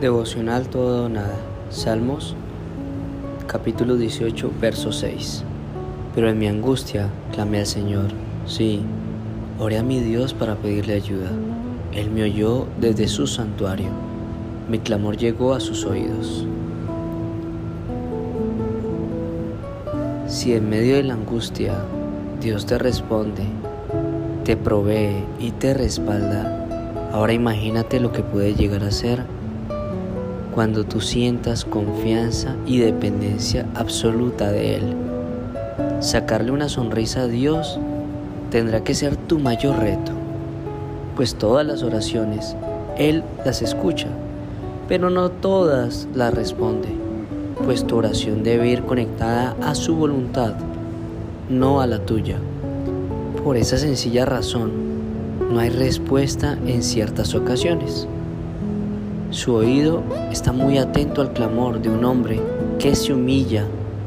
Devocional todo o nada. Salmos capítulo 18, verso 6. Pero en mi angustia clamé al Señor. Sí, oré a mi Dios para pedirle ayuda. Él me oyó desde su santuario. Mi clamor llegó a sus oídos. Si en medio de la angustia Dios te responde, te provee y te respalda, ahora imagínate lo que puede llegar a ser cuando tú sientas confianza y dependencia absoluta de Él. Sacarle una sonrisa a Dios tendrá que ser tu mayor reto, pues todas las oraciones Él las escucha, pero no todas las responde pues tu oración debe ir conectada a su voluntad, no a la tuya. Por esa sencilla razón, no hay respuesta en ciertas ocasiones. Su oído está muy atento al clamor de un hombre que se humilla,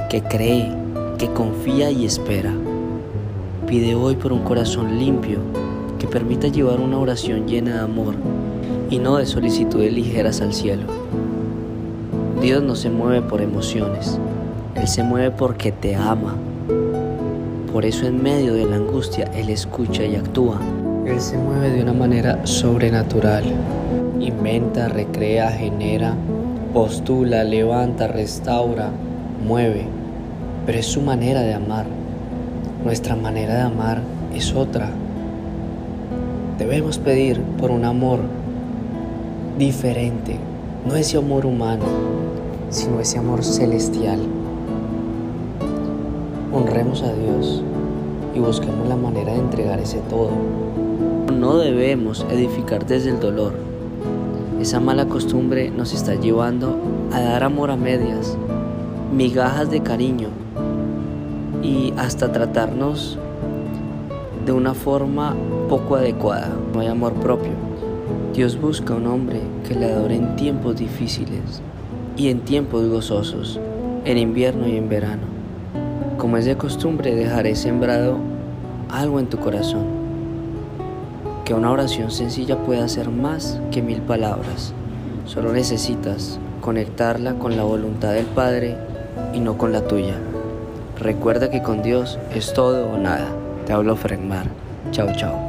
que cree, que confía y espera. Pide hoy por un corazón limpio que permita llevar una oración llena de amor y no de solicitudes ligeras al cielo. Dios no se mueve por emociones, Él se mueve porque te ama. Por eso en medio de la angustia Él escucha y actúa. Él se mueve de una manera sobrenatural. Inventa, recrea, genera, postula, levanta, restaura, mueve. Pero es su manera de amar. Nuestra manera de amar es otra. Debemos pedir por un amor diferente, no ese amor humano, sino ese amor celestial. Honremos a Dios y busquemos la manera de entregar ese todo. No debemos edificar desde el dolor. Esa mala costumbre nos está llevando a dar amor a medias, migajas de cariño y hasta tratarnos de una forma poco adecuada. No hay amor propio. Dios busca un hombre que le adore en tiempos difíciles y en tiempos gozosos, en invierno y en verano. Como es de costumbre, dejaré sembrado algo en tu corazón. Que una oración sencilla pueda ser más que mil palabras. Solo necesitas conectarla con la voluntad del Padre y no con la tuya. Recuerda que con Dios es todo o nada. Te hablo Fregmar. Chao, chao.